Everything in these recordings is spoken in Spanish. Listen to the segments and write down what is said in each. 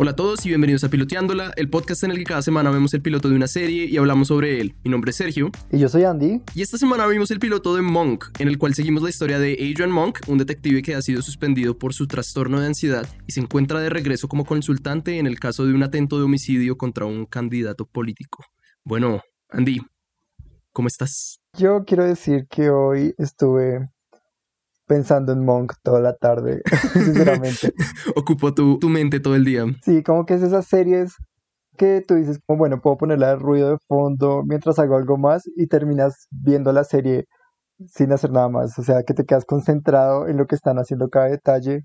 Hola a todos y bienvenidos a Piloteándola, el podcast en el que cada semana vemos el piloto de una serie y hablamos sobre él. Mi nombre es Sergio. Y yo soy Andy. Y esta semana vimos el piloto de Monk, en el cual seguimos la historia de Adrian Monk, un detective que ha sido suspendido por su trastorno de ansiedad y se encuentra de regreso como consultante en el caso de un atento de homicidio contra un candidato político. Bueno, Andy, ¿cómo estás? Yo quiero decir que hoy estuve pensando en Monk toda la tarde, sinceramente. Ocupó tu, tu, mente todo el día. Sí, como que es esas series que tú dices, como bueno, puedo ponerla de ruido de fondo mientras hago algo más y terminas viendo la serie sin hacer nada más. O sea, que te quedas concentrado en lo que están haciendo cada detalle.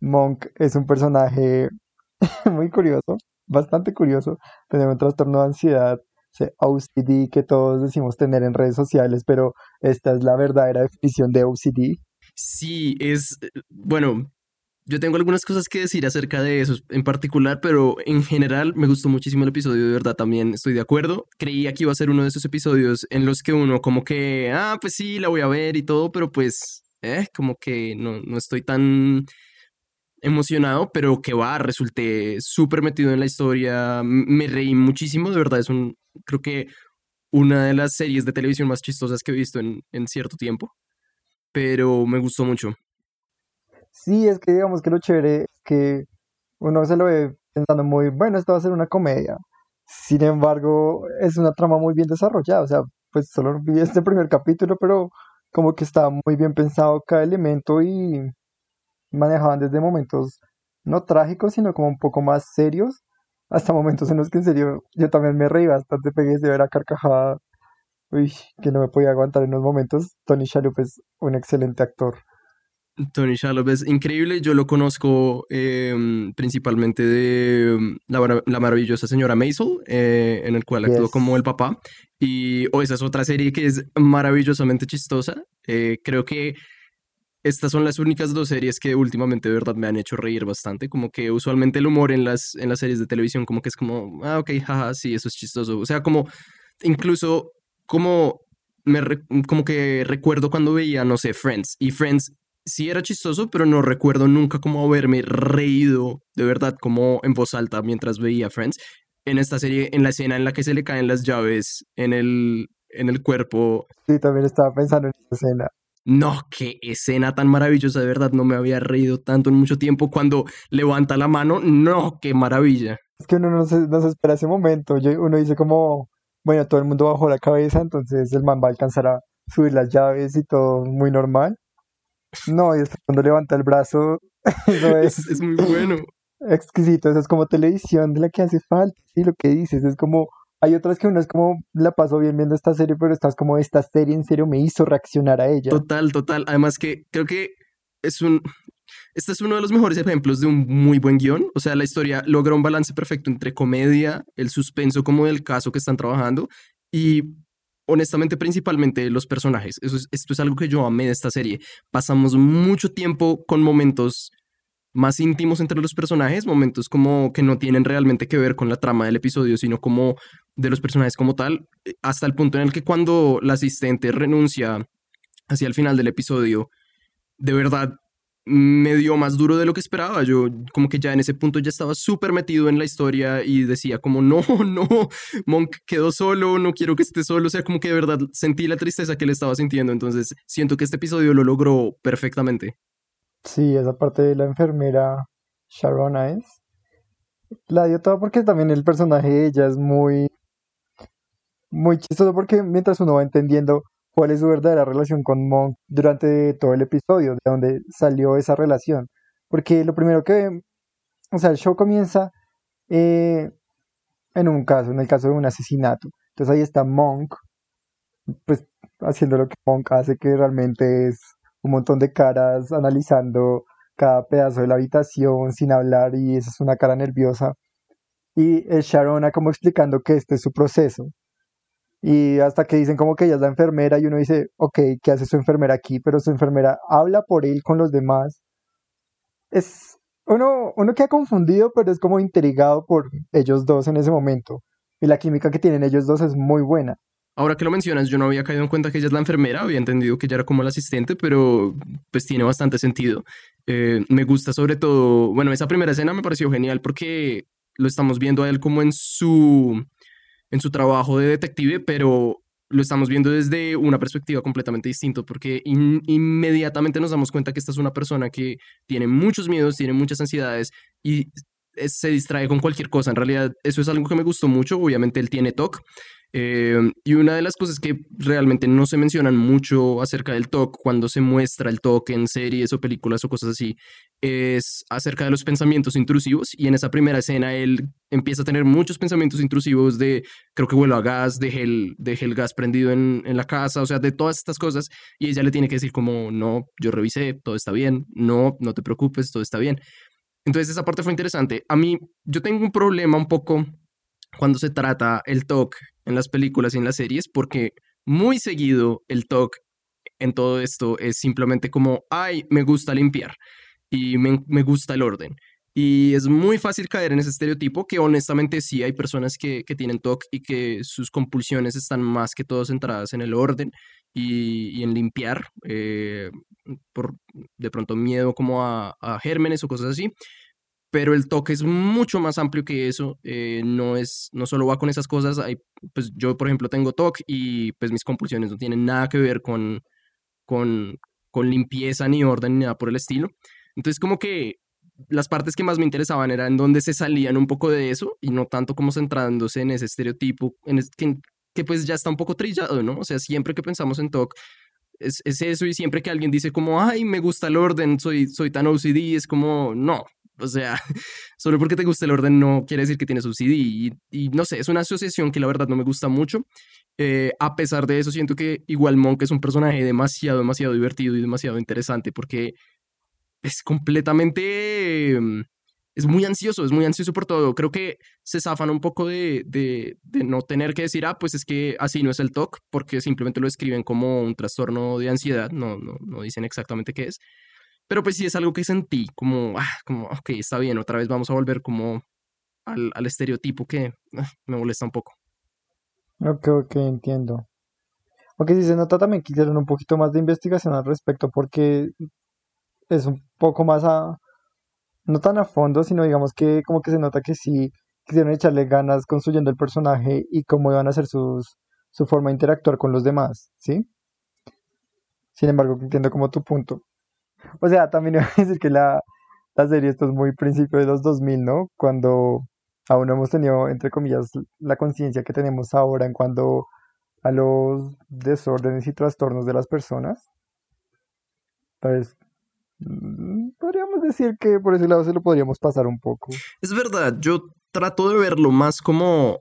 Monk es un personaje muy curioso, bastante curioso. Tener un trastorno de ansiedad, OCD que todos decimos tener en redes sociales, pero esta es la verdadera definición de OCD. Sí, es, eh, bueno, yo tengo algunas cosas que decir acerca de eso en particular, pero en general me gustó muchísimo el episodio, de verdad también estoy de acuerdo. Creía que iba a ser uno de esos episodios en los que uno como que, ah, pues sí, la voy a ver y todo, pero pues, eh, como que no, no estoy tan emocionado, pero que va, resulté súper metido en la historia, me reí muchísimo, de verdad es un, creo que una de las series de televisión más chistosas que he visto en, en cierto tiempo pero me gustó mucho. Sí, es que digamos que lo chévere es que uno se lo ve pensando muy, bueno, esto va a ser una comedia. Sin embargo, es una trama muy bien desarrollada. O sea, pues solo vi este primer capítulo, pero como que estaba muy bien pensado cada elemento y manejaban desde momentos no trágicos, sino como un poco más serios, hasta momentos en los que en serio yo también me reí bastante, pegué de ver a carcajada uy, que no me podía aguantar en unos momentos. Tony Shalhoub es un excelente actor. Tony Shalhoub es increíble, yo lo conozco em, principalmente de em, la, maravillosa señora Maisel, eh, en el cual actuó como el papá, y o esa es otra serie que es maravillosamente chistosa, eh, creo que estas son las únicas dos series que últimamente de verdad me han hecho reír bastante, como que usualmente el humor en las, en las series de televisión como que es como, ah, ok, jaja, sí, eso es chistoso, o sea, como incluso como, me como que recuerdo cuando veía, no sé, Friends. Y Friends sí era chistoso, pero no recuerdo nunca como haberme reído de verdad, como en voz alta mientras veía Friends. En esta serie, en la escena en la que se le caen las llaves en el, en el cuerpo. Sí, también estaba pensando en esa escena. No, qué escena tan maravillosa, de verdad, no me había reído tanto en mucho tiempo. Cuando levanta la mano, no, qué maravilla. Es que uno no se, no se espera ese momento. uno dice como, bueno, todo el mundo bajó la cabeza, entonces el man va a alcanzar a subir las llaves y todo muy normal. No, y cuando levanta el brazo, es, es, muy bueno. Exquisito, eso es como televisión de la que hace falta, sí, lo que dices, es como, hay otras que uno es como, la paso bien viendo esta serie, pero estás como, esta serie en serio me hizo reaccionar a ella. Total, total, además que creo que es un, este es uno de los mejores ejemplos de un muy buen guion. O sea, la historia logra un balance perfecto entre comedia, el suspenso como del caso que están trabajando y honestamente principalmente los personajes. Eso esto es algo que yo amé de esta serie. Pasamos mucho tiempo con momentos más íntimos entre los personajes, momentos como que no tienen realmente que ver con la trama del episodio, sino como de los personajes como tal, hasta el punto en el que cuando la asistente renuncia hacia el final del episodio, de verdad me dio más duro de lo que esperaba. Yo como que ya en ese punto ya estaba súper metido en la historia y decía como, no, no, Monk quedó solo, no quiero que esté solo. O sea, como que de verdad sentí la tristeza que le estaba sintiendo. Entonces siento que este episodio lo logró perfectamente. Sí, esa parte de la enfermera Sharon Ives la dio todo porque también el personaje de ella es muy, muy chistoso porque mientras uno va entendiendo cuál es su verdadera relación con Monk durante todo el episodio, de dónde salió esa relación. Porque lo primero que, o sea, el show comienza eh, en un caso, en el caso de un asesinato. Entonces ahí está Monk, pues haciendo lo que Monk hace, que realmente es un montón de caras analizando cada pedazo de la habitación sin hablar y esa es una cara nerviosa. Y es Sharona como explicando que este es su proceso, y hasta que dicen como que ella es la enfermera y uno dice, ok, ¿qué hace su enfermera aquí? Pero su enfermera habla por él con los demás. Es uno, uno queda confundido, pero es como intrigado por ellos dos en ese momento. Y la química que tienen ellos dos es muy buena. Ahora que lo mencionas, yo no había caído en cuenta que ella es la enfermera, había entendido que ella era como la asistente, pero pues tiene bastante sentido. Eh, me gusta sobre todo, bueno, esa primera escena me pareció genial porque lo estamos viendo a él como en su, en su trabajo de detective, pero lo estamos viendo desde una perspectiva completamente distinta, porque inmediatamente nos damos cuenta que esta es una persona que tiene muchos miedos, tiene muchas ansiedades y se distrae con cualquier cosa. En realidad, eso es algo que me gustó mucho. Obviamente, él tiene TOC, Em, y una de las cosas que realmente no se mencionan mucho acerca del TOC cuando se muestra el TOC en series o películas o cosas así es acerca de los pensamientos intrusivos. Y en esa primera escena él empieza a tener muchos pensamientos intrusivos de creo que vuelo a gas, dejé el, el gas prendido en, en la casa, o sea, de todas estas cosas. Y ella le tiene que decir como, no, yo revisé, todo está bien, no, no te preocupes, todo está bien. Entonces esa parte fue interesante. A mí, yo tengo un problema un poco cuando se trata el TOC en las películas y en las series, porque muy seguido el TOC en todo esto es simplemente como, ay, me gusta limpiar y me, me gusta el orden. Y es muy fácil caer en ese estereotipo que honestamente sí hay personas que, que tienen TOC y que sus compulsiones están más que todo centradas en el orden y, y en limpiar, eh, por de pronto miedo como a, gérmenes o cosas así pero el toque es mucho más amplio que eso, eh, no es, no solo va con esas cosas, hay, pues yo por ejemplo tengo TOC y pues mis compulsiones no tienen nada que ver con, con, con limpieza ni orden ni nada por el estilo, entonces como que las partes que más me interesaban eran donde se salían un poco de eso y no tanto como centrándose en ese estereotipo en que, que, pues ya está un poco trillado, ¿no? O sea, siempre que pensamos en TOC es, es, eso y siempre que alguien dice como, ay, me gusta el orden, soy, soy tan OCD, es como, no, o sea, solo porque te gusta el orden no quiere decir que tienes un CD. Y, no sé, es una asociación que la verdad no me gusta mucho. Eh, a pesar de eso, siento que igual Monk es un personaje demasiado, demasiado divertido y demasiado interesante porque es completamente... Es muy ansioso, es muy ansioso por todo. Creo que se zafan un poco de, de, no tener que decir, ah, pues es que así no es el TOC, porque simplemente lo escriben como un trastorno de ansiedad, no, no, no dicen exactamente qué es. Pero pues sí es algo que sentí, como, ah, como, ok, está bien, otra vez vamos a volver como al, al estereotipo que ah, me molesta un poco. Ok, ok, entiendo. Aunque sí se nota también que hicieron un poquito más de investigación al respecto porque es un poco más a, no tan a fondo, sino digamos que como que se nota que sí quisieron echarle ganas construyendo el personaje y cómo iban a ser sus, su forma de interactuar con los demás, ¿sí? Sin embargo, entiendo como tu punto. O sea, también iba a decir que la, la serie esto es muy principio de los 2000, ¿no? Cuando aún no hemos tenido, entre comillas, la conciencia que tenemos ahora en cuanto a los desórdenes y trastornos de las personas. Mm, podríamos decir que por ese lado se lo podríamos pasar un poco. Es verdad, yo trato de verlo más como,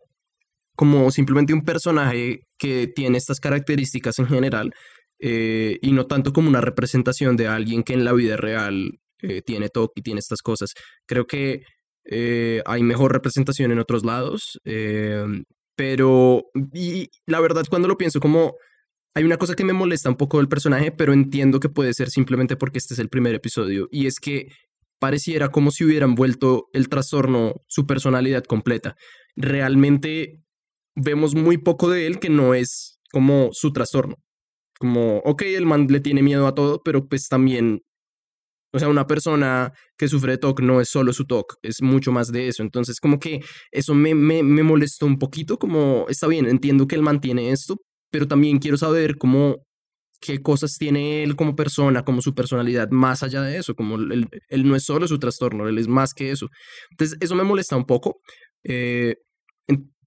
como simplemente un personaje que tiene estas características en general eh, y no tanto como una representación de alguien que en la vida real eh, tiene TOC y tiene estas cosas. Creo que eh, hay mejor representación en otros lados, pero la verdad cuando lo pienso como hay una cosa que me molesta un poco del personaje, pero entiendo que puede ser simplemente porque este es el primer episodio y es que pareciera como si hubieran vuelto el trastorno su personalidad completa. Realmente vemos muy poco de él que no es como su trastorno como, ok, el man le tiene miedo a todo, pero pues también, o sea, una persona que sufre de TOC no es solo su TOC, es mucho más de eso. Entonces, como que eso me, me, me molestó un poquito, como, está bien, entiendo que él mantiene esto, pero también quiero saber cómo, qué cosas tiene él como persona, como su personalidad, más allá de eso, como él, él no es solo su trastorno, él es más que eso. Entonces, eso me molesta un poco. Eh,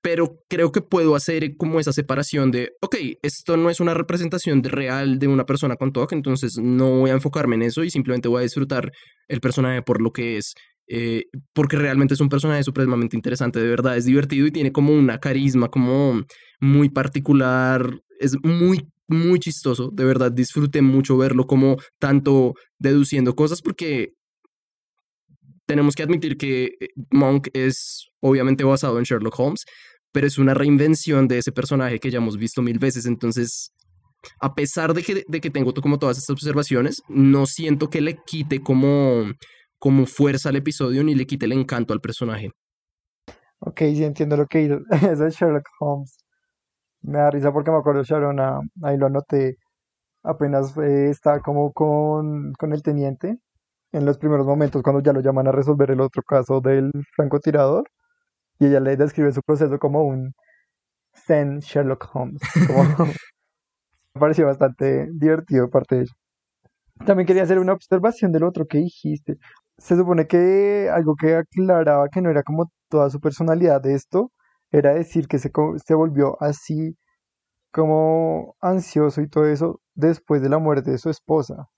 pero creo que puedo hacer como esa separación de, ok, esto no es una representación real de una persona con TOC, entonces no voy a enfocarme en eso y simplemente voy a disfrutar el personaje por lo que es, eh, porque realmente es un personaje supremamente interesante, de verdad, es divertido y tiene como una carisma como muy particular, es muy muy chistoso, de verdad disfruté mucho verlo como tanto deduciendo cosas porque tenemos que admitir que eh, Monk es obviamente basado en Sherlock Holmes, pero es una reinvención de ese personaje que ya hemos visto mil veces. Entonces, a pesar de que, de que tengo como todas estas observaciones, no siento que le quite como, como fuerza al episodio ni le quite el encanto al personaje. Ok, sí entiendo lo que hizo. Eso es Sherlock Holmes. Me da risa porque me acuerdo Sharon, ahí lo anoté. Apenas eh, está como con, con el teniente en los primeros momentos cuando ya lo llaman a resolver el otro caso del francotirador y ella le describe su proceso como un Zen Sherlock Holmes. me pareció bastante divertido parte de ello. También quería hacer una observación del otro que dijiste. Se supone que algo que aclaraba que no era como toda su personalidad de esto, era decir que se, se volvió así como ansioso y todo eso después de la muerte de su esposa,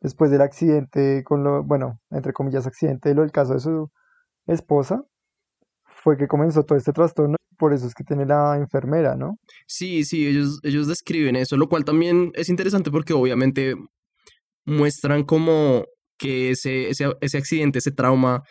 después del accidente con lo, bueno, entre comillas accidente, lo del caso de su esposa, fue que comenzó todo este trastorno, por eso es que tiene la enfermera, ¿no? Sí, sí, ellos, ellos describen eso, lo cual también es interesante porque obviamente muestran como que ese, ese, ese accidente, ese trauma,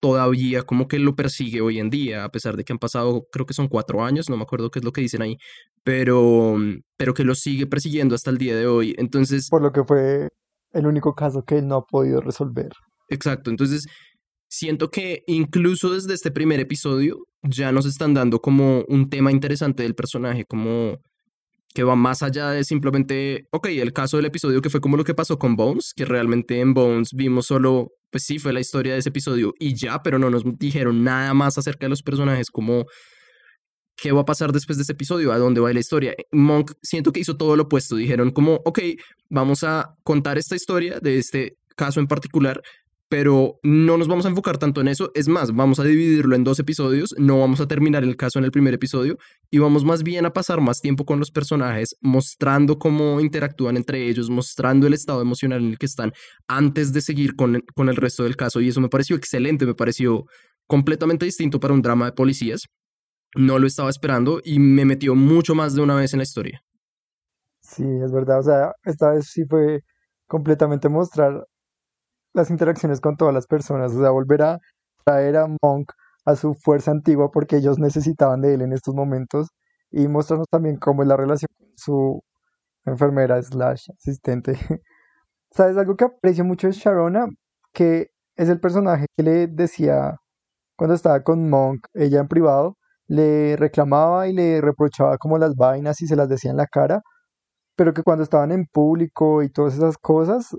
todavía como que lo persigue hoy en día, a pesar de que han pasado, creo que son cuatro años, no me acuerdo qué es lo que dicen ahí, pero, pero que lo sigue persiguiendo hasta el día de hoy. Entonces... Por lo que fue el único caso que no ha podido resolver. Exacto, entonces siento que incluso desde este primer episodio ya nos están dando como un tema interesante del personaje, como que va más allá de simplemente, ok, el caso del episodio que fue como lo que pasó con Bones, que realmente en Bones vimos solo, pues sí, fue la historia de ese episodio y ya, pero no nos dijeron nada más acerca de los personajes, como qué va a pasar después de ese episodio, a dónde va la historia. Monk siento que hizo todo lo opuesto, dijeron como, ok, vamos a contar esta historia de este caso en particular, pero no nos vamos a enfocar tanto en eso. Es más, vamos a dividirlo en dos episodios, no vamos a terminar el caso en el primer episodio y vamos más bien a pasar más tiempo con los personajes, mostrando cómo interactúan entre ellos, mostrando el estado emocional en el que están antes de seguir con, con el resto del caso. Y eso me pareció excelente, me pareció completamente distinto para un drama de policías. No lo estaba esperando y me metió mucho más de una vez en la historia. Sí, es verdad. O sea, esta vez sí fue completamente mostrar las interacciones con todas las personas, o sea, volver a traer a Monk a su fuerza antigua porque ellos necesitaban de él en estos momentos y mostrarnos también cómo es la relación con su enfermera slash asistente. ¿Sabes? Algo que aprecio mucho de Sharona, que es el personaje que le decía cuando estaba con Monk, ella en privado, le reclamaba y le reprochaba como las vainas y se las decía en la cara, pero que cuando estaban en público y todas esas cosas,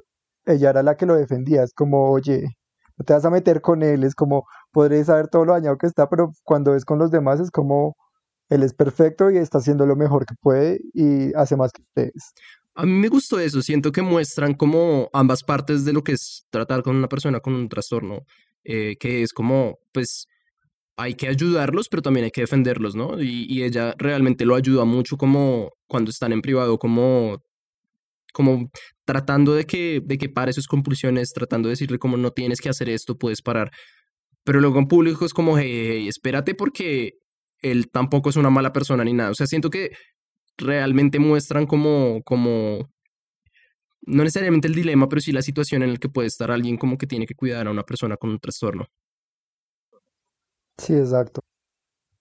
ella era la que lo defendía. Es como, oye, no te vas a meter con él. Es como, podréis saber todo lo dañado que está, pero cuando es con los demás es como, él es perfecto y está haciendo lo mejor que puede y hace más que ustedes. A mí me gustó eso. Siento que muestran como ambas partes de lo que es tratar con una persona con un trastorno. Eh, que es como, pues, hay que ayudarlos, pero también hay que defenderlos, ¿no? Y, y, ella realmente lo ayuda mucho como cuando están en privado, como como tratando de que, de que pare sus compulsiones, tratando de decirle como no tienes que hacer esto, puedes parar. Pero luego en público es como, hey, espérate porque él tampoco es una mala persona ni nada. O sea, siento que realmente muestran como, como, no necesariamente el dilema, pero sí la situación en la que puede estar alguien como que tiene que cuidar a una persona con un trastorno. Sí, exacto.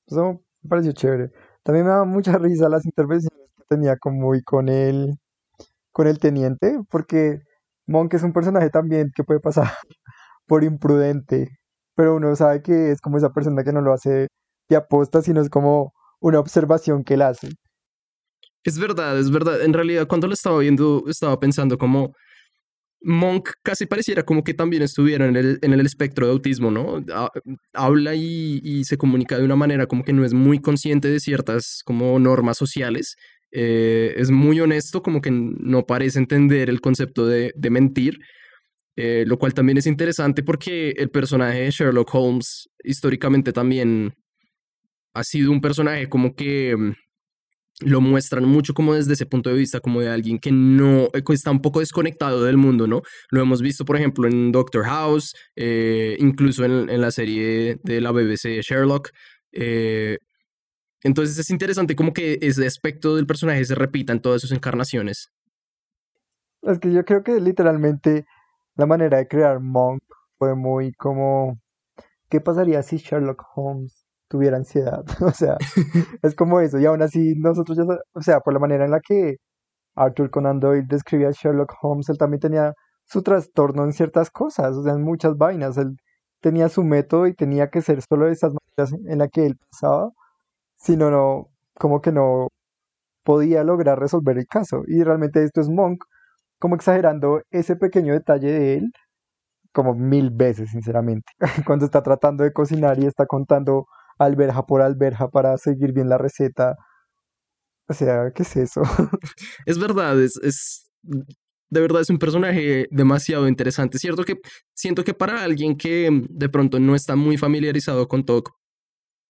Eso me pareció chévere. También me da mucha risa las intervenciones que tenía como y con él con el teniente, porque Monk es un personaje también que puede pasar por imprudente, pero uno sabe que es como esa persona que no lo hace de aposta, sino es como una observación que él hace. Es verdad, es verdad. En realidad, cuando lo estaba viendo, estaba pensando como Monk casi pareciera como que también estuviera en el, en el espectro de autismo, ¿no? Habla y, y, se comunica de una manera como que no es muy consciente de ciertas como normas sociales eh, es muy honesto, como que no parece entender el concepto de, mentir, eh, lo cual también es interesante porque el personaje de Sherlock Holmes históricamente también ha sido un personaje como que mm, lo muestran mucho como desde ese punto de vista, como de alguien que no eh, está un poco desconectado del mundo, ¿no? Lo hemos visto, por ejemplo, en Doctor House, incluso en, la serie de la BBC Sherlock. Entonces es interesante como que ese aspecto del personaje se repita en todas sus encarnaciones. Es que yo creo que literalmente la manera de crear Monk fue muy como, ¿qué pasaría si Sherlock Holmes tuviera ansiedad? o sea, es como eso. Y aún así nosotros ya, o sea, por la manera en la que Arthur Conan Doyle describía a Sherlock Holmes, él también tenía su trastorno en ciertas cosas, o sea, en muchas vainas. Él tenía su método y tenía que ser solo de esas maneras en las que él pensaba sino no, como que no podía lograr resolver el caso. Y realmente esto es Monk como exagerando ese pequeño detalle de él como mil veces, sinceramente. Cuando está tratando de cocinar y está contando alberja por alberja para seguir bien la receta. O sea, ¿qué es eso? Es verdad, es, es de verdad es un personaje demasiado interesante. Cierto que siento que para alguien que de pronto no está muy familiarizado con Tok,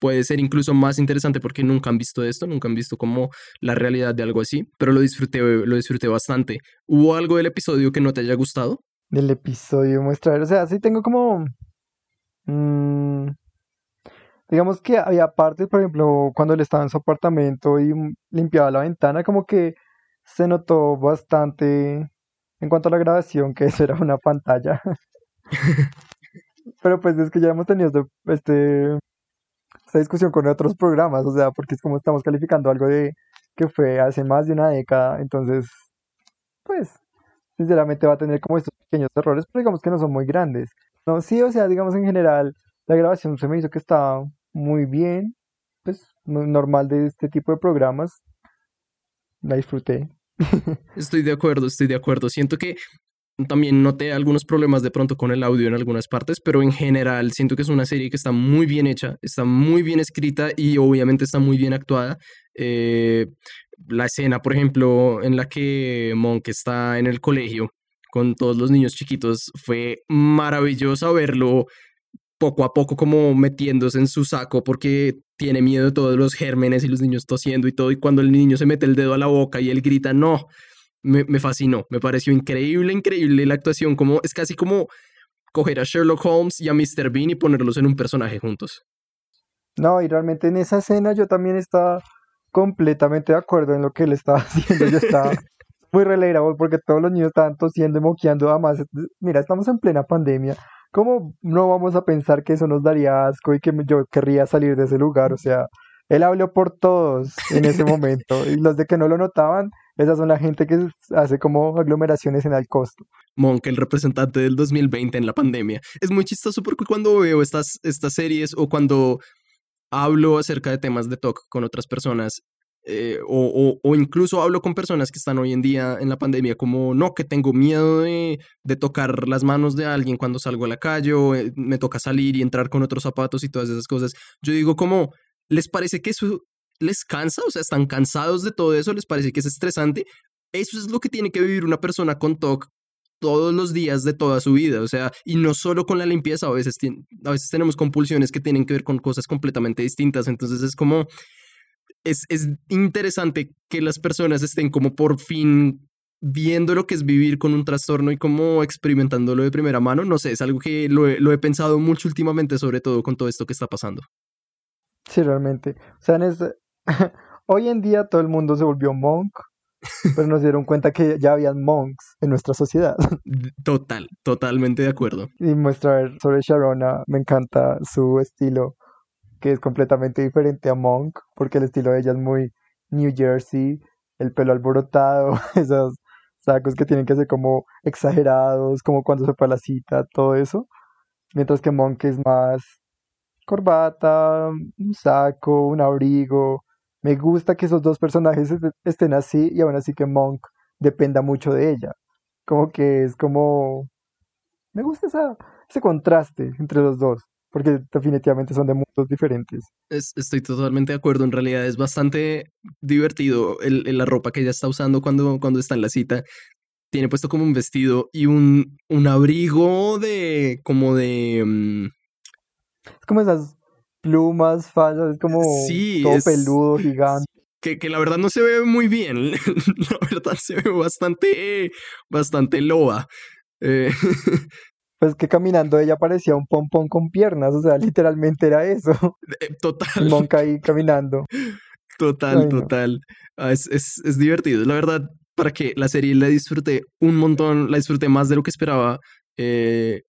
puede ser incluso más interesante porque nunca han visto esto, nunca han visto como la realidad de algo así, pero lo disfruté, lo disfruté bastante. ¿Hubo algo del episodio que no te haya gustado? Del episodio muestra, o sea, sí tengo como... Mmm, digamos que había partes, por ejemplo, cuando él estaba en su apartamento y limpiaba la ventana, como que se notó bastante en cuanto a la grabación que eso era una pantalla. Pero pues es que ya hemos tenido este esta discusión con otros programas, o sea, porque es como estamos calificando algo de que fue hace más de una década, entonces, pues, sinceramente va a tener como estos pequeños errores, pero digamos que no son muy grandes. No, sí, o sea, digamos en general, la grabación se me hizo que estaba muy bien, pues, normal de este tipo de programas. La disfruté. Estoy de acuerdo, estoy de acuerdo. Siento que también noté algunos problemas de pronto con el audio en algunas partes, pero en general siento que es una serie que está muy bien hecha, está muy bien escrita y obviamente está muy bien actuada. Eh, la escena, por ejemplo, en la que Monk está en el colegio con todos los niños chiquitos, fue maravilloso verlo poco a poco como metiéndose en su saco porque tiene miedo de todos los gérmenes y los niños tosiendo y todo, y cuando el niño se mete el dedo a la boca y él grita, no, me, fascinó, me pareció increíble, increíble la actuación, como es casi como coger a Sherlock Holmes y a Mr. Bean y ponerlos en un personaje juntos. No, y realmente en esa escena yo también estaba completamente de acuerdo en lo que él estaba haciendo, yo estaba muy relatable porque todos los niños estaban tosiendo y moqueando, además, mira, estamos en plena pandemia, ¿cómo no vamos a pensar que eso nos daría asco y que yo querría salir de ese lugar? O sea, él habló por todos en ese momento y los de que no lo notaban esas son la gente que hace como aglomeraciones en el costo. Monk, el representante del 2020 en la pandemia. Es muy chistoso porque cuando veo estas, estas series o cuando hablo acerca de temas de talk con otras personas, eh, o, o, incluso hablo con personas que están hoy en día en la pandemia, como no, que tengo miedo de, de tocar las manos de alguien cuando salgo a la calle, o eh, me toca salir y entrar con otros zapatos y todas esas cosas. Yo digo, como, ¿les parece que eso les cansa, o sea, están cansados de todo eso, les parece que es estresante. Eso es lo que tiene que vivir una persona con TOC todos los días de toda su vida, o sea, y no solo con la limpieza, a veces, a veces tenemos compulsiones que tienen que ver con cosas completamente distintas, entonces es como, es, es interesante que las personas estén como por fin viendo lo que es vivir con un trastorno y como experimentándolo de primera mano, no sé, es algo que lo he, lo he pensado mucho últimamente, sobre todo con todo esto que está pasando. Sí, realmente. O sea, en ese, Hoy en día todo el mundo se volvió monk, pero nos dieron cuenta que ya habían monks en nuestra sociedad. Total, totalmente de acuerdo. Y muestra sobre Sharona, me encanta su estilo, que es completamente diferente a Monk, porque el estilo de ella es muy New Jersey, el pelo alborotado, esos sacos que tienen que ser como exagerados, como cuando se fue a la cita, todo eso. Mientras que Monk es más corbata, un saco, un abrigo. Me gusta que esos dos personajes estén así y aún así que Monk dependa mucho de ella. Como que es como... Me gusta ese contraste entre los dos, porque definitivamente son de mundos diferentes. estoy totalmente de acuerdo, en realidad es bastante divertido el, la ropa que ella está usando cuando, cuando está en la cita. Tiene puesto como un vestido y un, un abrigo de como de... Mm, como esas plumas falsas, es como todo peludo, gigante. Que, que, la verdad no se ve muy bien. la verdad se ve bastante, bastante loba. Eh, pues que caminando ella parecía un pompón con piernas, o sea, literalmente era eso. Eh, total. Monca ahí caminando. Total, total. Ah, es, es, es, divertido. La verdad, para que la serie la disfruté un montón, la disfruté más de lo que esperaba. Eh,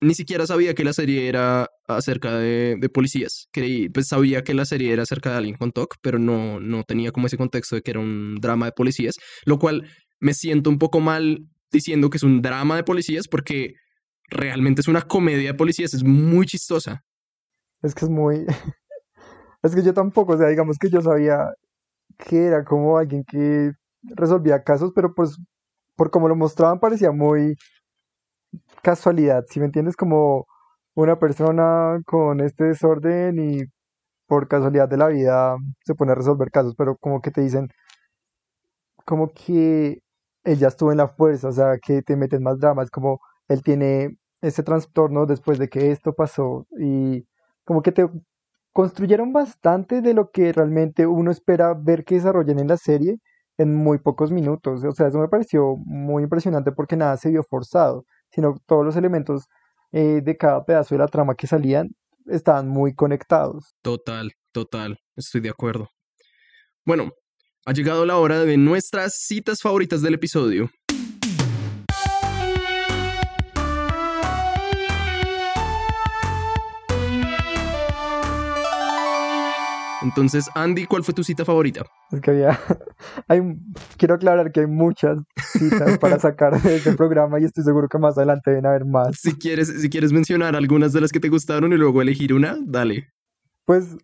ni siquiera sabía que la serie era acerca de, de, policías. Creí, pues sabía que la serie era acerca de alguien con TOC, pero no, no tenía como ese contexto de que era un drama de policías, lo cual me siento un poco mal diciendo que es un drama de policías porque realmente es una comedia de policías, es muy chistosa. Es que es muy... es que yo tampoco, o sea, digamos que yo sabía que era como alguien que resolvía casos, pero pues por como lo mostraban parecía muy casualidad, si me entiendes, como una persona con este desorden y por casualidad de la vida se pone a resolver casos, pero como que te dicen, como que él ya estuvo en la fuerza, o sea, que te meten más dramas, como él tiene ese trastorno después de que esto pasó y como que te construyeron bastante de lo que realmente uno espera ver que desarrollen en la serie en muy pocos minutos. O sea, eso me pareció muy impresionante porque nada se vio forzado, sino todos los elementos eh, de cada pedazo de la trama que salían estaban muy conectados. Total, total, estoy de acuerdo. Bueno, ha llegado la hora de nuestras citas favoritas del episodio. Entonces, Andy, ¿cuál fue tu cita favorita? Es que había, hay, quiero aclarar que hay muchas citas para sacar de este programa y estoy seguro que más adelante deben haber más. Si quieres, si quieres mencionar algunas de las que te gustaron y luego elegir una, dale. Pues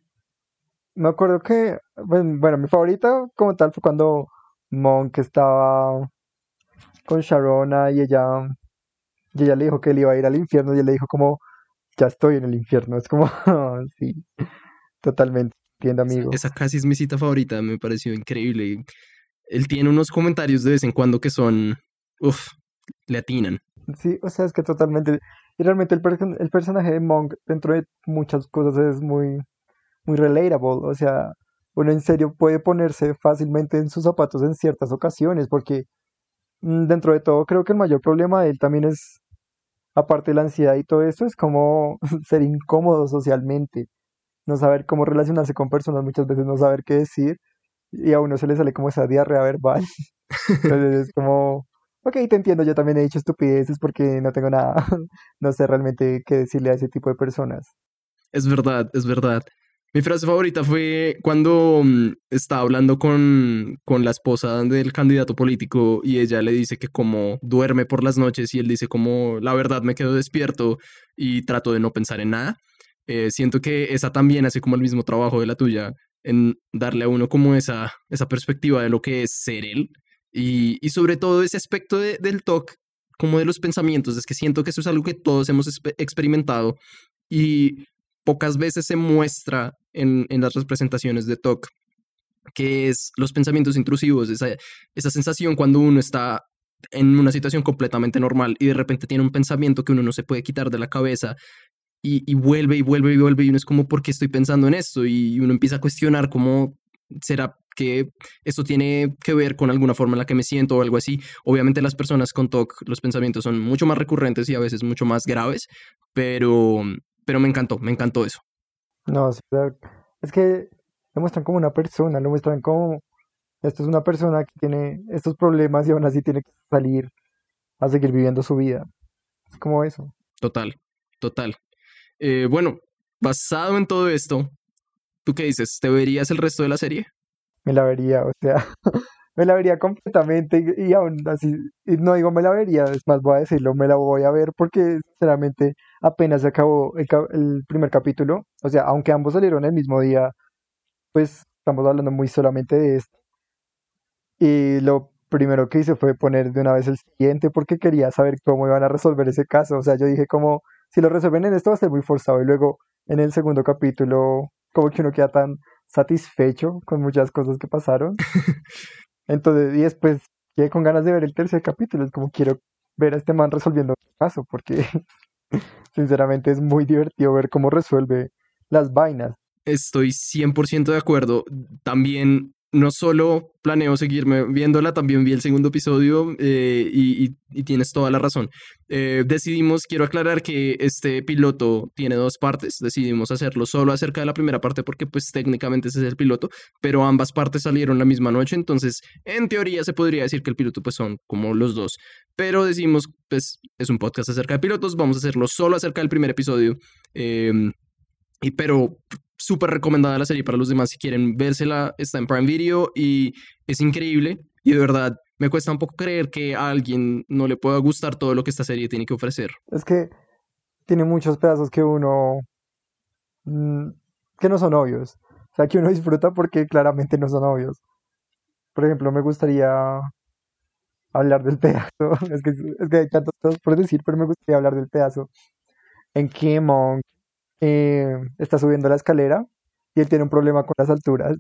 me acuerdo que, bueno, mi favorita como tal fue cuando Monk estaba con Sharona y ella, y ella le dijo que él iba a ir al infierno y él le dijo como, ya estoy en el infierno. Es como, sí, totalmente amigo. Esa, casi es mi cita favorita, me pareció increíble. Él tiene unos comentarios de vez en cuando que son, uff, le atinan. Sí, o sea, es que totalmente, y realmente el, el personaje de Monk, dentro de muchas cosas, es muy, muy relatable, o sea, uno en serio puede ponerse fácilmente en sus zapatos en ciertas ocasiones, porque mm, dentro de todo creo que el mayor problema de él también es, aparte de la ansiedad y todo eso, es como ser incómodo socialmente no saber cómo relacionarse con personas, muchas veces no saber qué decir y a uno se le sale como esa diarrea verbal. Entonces es como, ok, te entiendo, yo también he dicho estupideces porque no tengo nada, no sé realmente qué decirle a ese tipo de personas. Es verdad, es verdad. Mi frase favorita fue cuando mm, estaba hablando con, con la esposa del candidato político y ella le dice que como duerme por las noches y él dice como la verdad me quedo despierto y trato de no pensar en nada. Eh, siento que esa también hace como el mismo trabajo de la tuya en darle a uno como esa, esa perspectiva de lo que es ser él y, y sobre todo ese aspecto del talk como de los pensamientos, es que siento que eso es algo que todos hemos experimentado y pocas veces se muestra en, en las representaciones de talk que es los pensamientos intrusivos, esa, esa sensación cuando uno está en una situación completamente normal y de repente tiene un pensamiento que uno no se puede quitar de la cabeza y, vuelve y vuelve y vuelve y uno es como, ¿por qué estoy pensando en esto? Y uno empieza a cuestionar cómo será que esto tiene que ver con alguna forma en la que me siento o algo así. Obviamente las personas con TOC, los pensamientos son mucho más recurrentes y a veces mucho más graves, pero, pero me encantó, me encantó eso. No, es que lo muestran como una persona, lo muestran como, esto es una persona que tiene estos problemas y aún así tiene que salir a seguir viviendo su vida. Es como eso. Total, total. Eh, bueno, basado en todo esto, ¿tú qué dices? ¿Te verías el resto de la serie? Me la vería, o sea, me la vería completamente y, aún así, no digo me la vería, es más voy a decirlo, me la voy a ver porque sinceramente apenas se acabó el, primer capítulo, o sea, aunque ambos salieron el mismo día, pues estamos hablando muy solamente de esto. Y lo primero que hice fue poner de una vez el siguiente porque quería saber cómo iban a resolver ese caso, o sea, yo dije como si lo resuelven en esto va a ser muy forzado. Y luego en el segundo capítulo, como que uno queda tan satisfecho con muchas cosas que pasaron. Entonces, y después quedé con ganas de ver el tercer capítulo. Es como quiero ver a este man resolviendo el caso, porque sinceramente es muy divertido ver cómo resuelve las vainas. Estoy 100% de acuerdo. También no solo planeo seguirme viéndola, también vi el segundo episodio eh, y, tienes toda la razón. Eh, decidimos, quiero aclarar que este piloto tiene dos partes, decidimos hacerlo solo acerca de la primera parte porque pues técnicamente ese es el piloto, pero ambas partes salieron la misma noche, entonces en teoría se podría decir que el piloto pues son como los dos, pero decimos pues es un podcast acerca de pilotos, vamos a hacerlo solo acerca del primer episodio. Em, y pero súper recomendada la serie para los demás si quieren vérsela. Está en Prime Video y es increíble. Y de verdad, me cuesta un poco creer que a alguien no le pueda gustar todo lo que esta serie tiene que ofrecer. Es que tiene muchos pedazos que uno. Mm, que no son obvios. O sea, que uno disfruta porque claramente no son obvios. Por ejemplo, me gustaría hablar del pedazo. Es que, es que hay tantas cosas por decir, pero me gustaría hablar del pedazo en que Monk eh, está subiendo la escalera y él tiene un problema con las alturas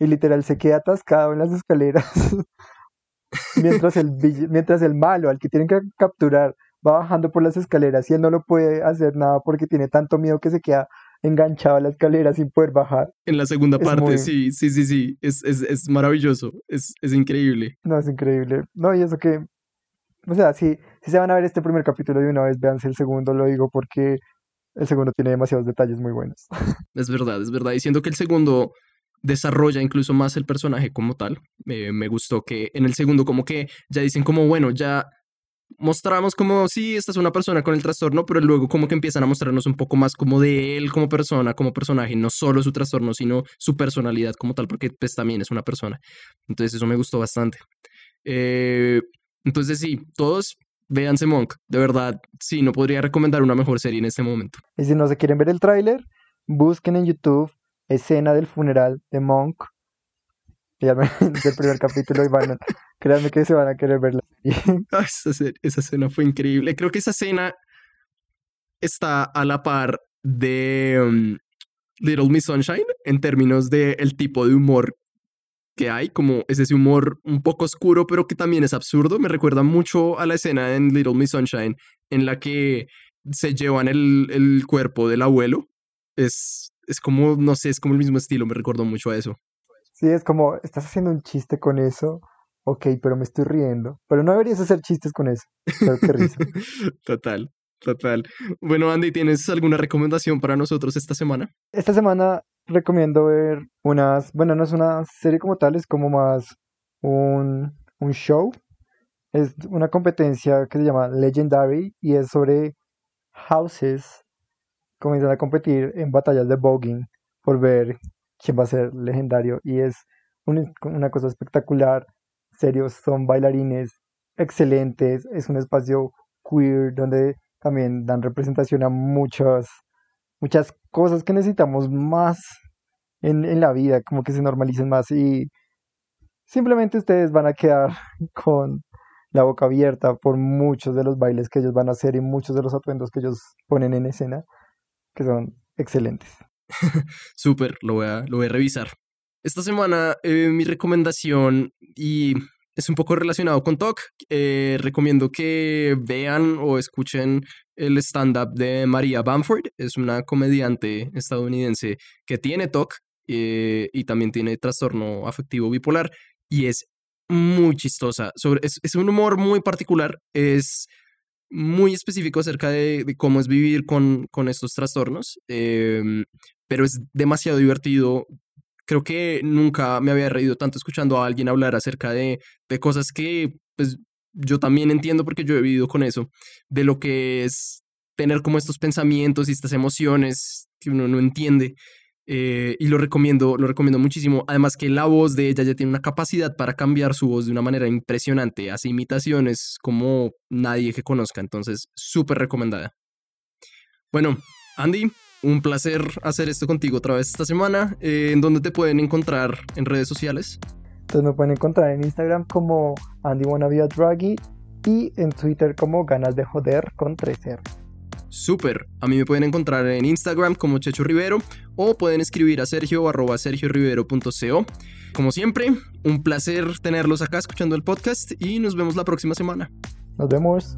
y literal se queda atascado en las escaleras mientras el, mientras el malo al que tienen que capturar va bajando por las escaleras y él no lo puede hacer nada porque tiene tanto miedo que se queda enganchado a la escalera sin poder bajar. En la segunda parte, sí, sí, sí, sí, es, es, es maravilloso, es, es, increíble. No, es increíble. No, y eso que, o sea, si, si se van a ver este primer capítulo de una vez, véanse el segundo, lo digo porque el segundo tiene demasiados detalles muy buenos. Es verdad, es verdad. Diciendo que el segundo desarrolla incluso más el personaje como tal. me gustó que en el segundo como que ya dicen como, bueno, ya mostramos como, sí, esta es una persona con el trastorno, pero luego como que empiezan a mostrarnos un poco más como de él como persona, como personaje, no solo su trastorno, sino su personalidad como tal, porque pues también es una persona. Entonces eso me gustó bastante. Eh, entonces sí, todos véanse Monk, de verdad, sí, no podría recomendar una mejor serie en este momento. Y si no se quieren ver el tráiler, busquen en YouTube escena del funeral de Monk del primer capítulo y van, créanme que se van a querer verla. Ah, esa, esa escena fue increíble. Creo que esa escena está a la par de um, Little Miss Sunshine en términos de el tipo de humor que hay, como es ese humor un poco oscuro, pero que también es absurdo. Me recuerda mucho a la escena en Little Miss Sunshine en la que se llevan el, el cuerpo del abuelo. Es, es como, no sé, es como el mismo estilo, me recuerdo mucho a eso. Sí, es como, estás haciendo un chiste con eso, ok, pero me estoy riendo. Pero no deberías hacer chistes con eso. Pero qué risa. total, total. Bueno, Andy, ¿tienes alguna recomendación para nosotros esta semana? Esta semana recomiendo ver unas, bueno, no es una serie como tal, es como más un, un show. Es una competencia que se llama Legendary y es sobre houses comienzan a competir en batallas de voguing por ver quién va a ser legendario y es una cosa espectacular. Serios, son bailarines excelentes, es un espacio queer donde también dan representación a muchas, muchas cosas que necesitamos más en, en la vida, como que se normalicen más y simplemente ustedes van a quedar con la boca abierta por muchos de los bailes que ellos van a hacer y muchos de los atuendos que ellos ponen en escena, que son excelentes. Súper, lo, voy a, lo voy a revisar. Esta semana eh, mi recomendación y es un poco relacionado con TOC. Eh, recomiendo que vean o escuchen el stand-up de María Bamford. Es una comediante estadounidense que tiene TOC eh, y también tiene trastorno afectivo bipolar y es muy chistosa. Sobre, es, es un humor muy particular. Es muy específico acerca de, cómo es vivir con, con estos trastornos, em, pero es demasiado divertido. Creo que nunca me había reído tanto escuchando a alguien hablar acerca de, de cosas que pues, yo también entiendo porque yo he vivido con eso, de lo que es tener como estos pensamientos y estas emociones que uno no entiende. Eh, y lo recomiendo, lo recomiendo muchísimo. Además que la voz de ella ya tiene una capacidad para cambiar su voz de una manera impresionante. Hace imitaciones como nadie que conozca. Entonces, súper recomendada. Bueno, Andy, un placer hacer esto contigo otra vez esta semana. Eh, ¿En dónde te pueden encontrar en redes sociales? Entonces me pueden encontrar en Instagram como Andy Draghi y en Twitter como Ganas de Joder con 3R. Súper. A mí me pueden encontrar en Instagram como Checho Rivero o pueden escribir a sergio arroba sergiorivero.co. Como siempre, un placer tenerlos acá escuchando el podcast y nos vemos la próxima semana. Nos vemos.